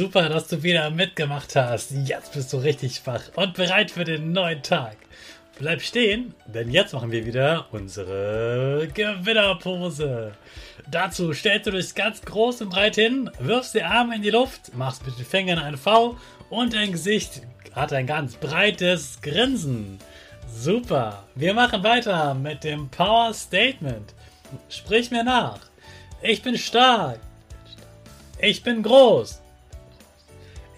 Super, dass du wieder mitgemacht hast. Jetzt bist du richtig wach und bereit für den neuen Tag. Bleib stehen, denn jetzt machen wir wieder unsere Gewinnerpose. Dazu stellst du dich ganz groß und breit hin, wirfst die Arme in die Luft, machst mit den Fingern ein V und dein Gesicht hat ein ganz breites Grinsen. Super, wir machen weiter mit dem Power Statement. Sprich mir nach. Ich bin stark. Ich bin groß.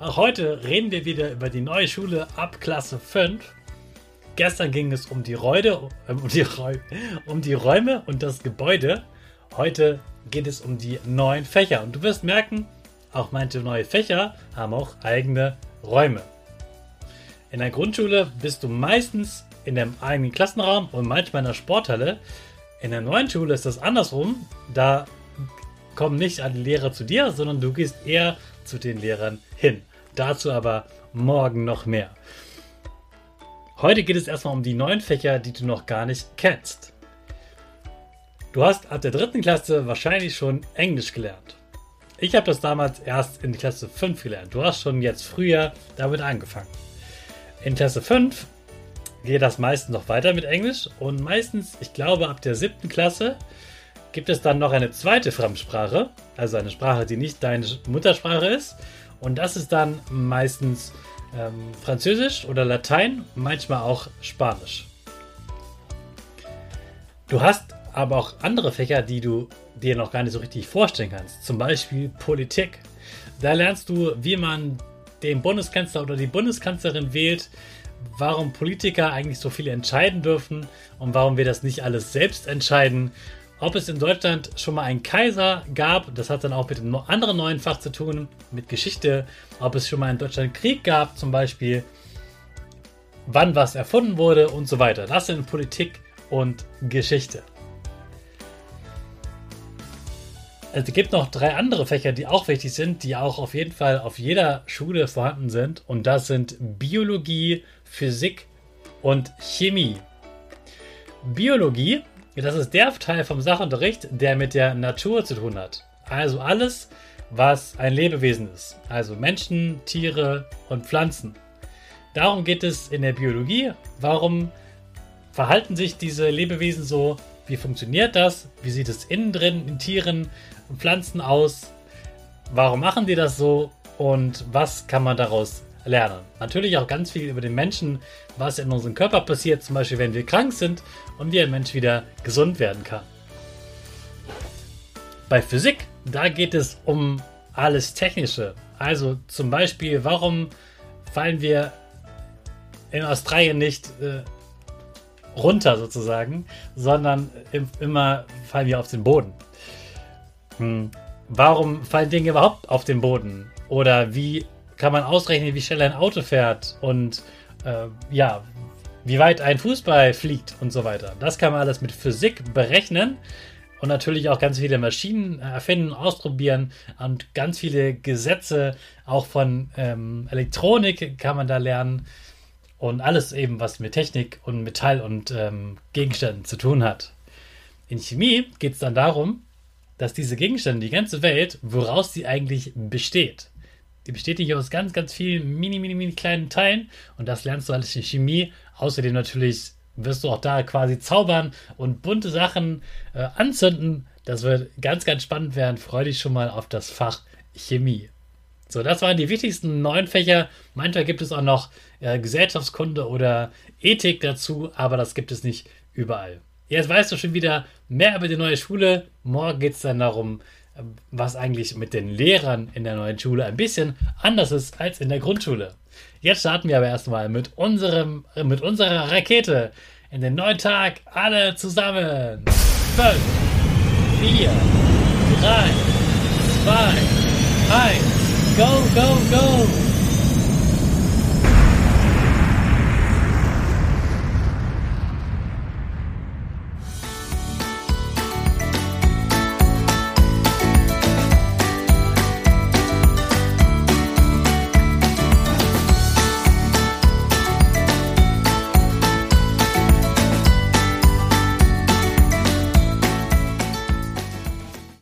Auch heute reden wir wieder über die neue Schule ab Klasse 5. Gestern ging es um die, Reude, äh, um, die um die Räume und das Gebäude. Heute geht es um die neuen Fächer. Und du wirst merken, auch manche neue Fächer haben auch eigene Räume. In der Grundschule bist du meistens in dem eigenen Klassenraum und manchmal in der Sporthalle. In der neuen Schule ist das andersrum. Da kommen nicht alle Lehrer zu dir, sondern du gehst eher zu den Lehrern hin. Dazu aber morgen noch mehr. Heute geht es erstmal um die neuen Fächer, die du noch gar nicht kennst. Du hast ab der dritten Klasse wahrscheinlich schon Englisch gelernt. Ich habe das damals erst in Klasse 5 gelernt. Du hast schon jetzt früher damit angefangen. In Klasse 5 geht das meistens noch weiter mit Englisch und meistens, ich glaube, ab der siebten Klasse gibt es dann noch eine zweite Fremdsprache, also eine Sprache, die nicht deine Muttersprache ist und das ist dann meistens ähm, Französisch oder Latein, manchmal auch Spanisch. Du hast aber auch andere Fächer, die du dir noch gar nicht so richtig vorstellen kannst. Zum Beispiel Politik. Da lernst du, wie man den Bundeskanzler oder die Bundeskanzlerin wählt, warum Politiker eigentlich so viel entscheiden dürfen und warum wir das nicht alles selbst entscheiden ob es in Deutschland schon mal einen Kaiser gab, das hat dann auch mit einem anderen neuen Fach zu tun, mit Geschichte, ob es schon mal in Deutschland Krieg gab zum Beispiel, wann was erfunden wurde und so weiter. Das sind Politik und Geschichte. Es gibt noch drei andere Fächer, die auch wichtig sind, die auch auf jeden Fall auf jeder Schule vorhanden sind. Und das sind Biologie, Physik und Chemie. Biologie das ist der Teil vom Sachunterricht, der mit der Natur zu tun hat. Also alles, was ein Lebewesen ist. Also Menschen, Tiere und Pflanzen. Darum geht es in der Biologie. Warum verhalten sich diese Lebewesen so? Wie funktioniert das? Wie sieht es innen drin in Tieren und Pflanzen aus? Warum machen die das so? Und was kann man daraus lernen. Natürlich auch ganz viel über den Menschen, was in unserem Körper passiert, zum Beispiel wenn wir krank sind und wie ein Mensch wieder gesund werden kann. Bei Physik, da geht es um alles Technische. Also zum Beispiel, warum fallen wir in Australien nicht äh, runter sozusagen, sondern im, immer fallen wir auf den Boden. Hm. warum fallen Dinge überhaupt auf den Boden? Oder wie kann man ausrechnen, wie schnell ein Auto fährt? Und äh, ja, wie weit ein Fußball fliegt und so weiter. Das kann man alles mit Physik berechnen und natürlich auch ganz viele Maschinen erfinden, ausprobieren und ganz viele Gesetze auch von ähm, Elektronik kann man da lernen und alles eben, was mit Technik und Metall und ähm, Gegenständen zu tun hat. In Chemie geht es dann darum, dass diese Gegenstände, die ganze Welt, woraus sie eigentlich besteht. Die besteht nicht aus ganz, ganz vielen mini, mini, mini kleinen Teilen und das lernst du alles in Chemie. Außerdem natürlich wirst du auch da quasi zaubern und bunte Sachen äh, anzünden. Das wird ganz, ganz spannend werden. Freue dich schon mal auf das Fach Chemie. So, das waren die wichtigsten neun Fächer. Manchmal gibt es auch noch äh, Gesellschaftskunde oder Ethik dazu, aber das gibt es nicht überall. Jetzt weißt du schon wieder mehr über die neue Schule. Morgen geht es dann darum, was eigentlich mit den Lehrern in der neuen Schule ein bisschen anders ist als in der Grundschule. Jetzt starten wir aber erstmal mit unserem, mit unserer Rakete in den neuen Tag. Alle zusammen. 5, 4, 3, 2, 1. Go, go, go!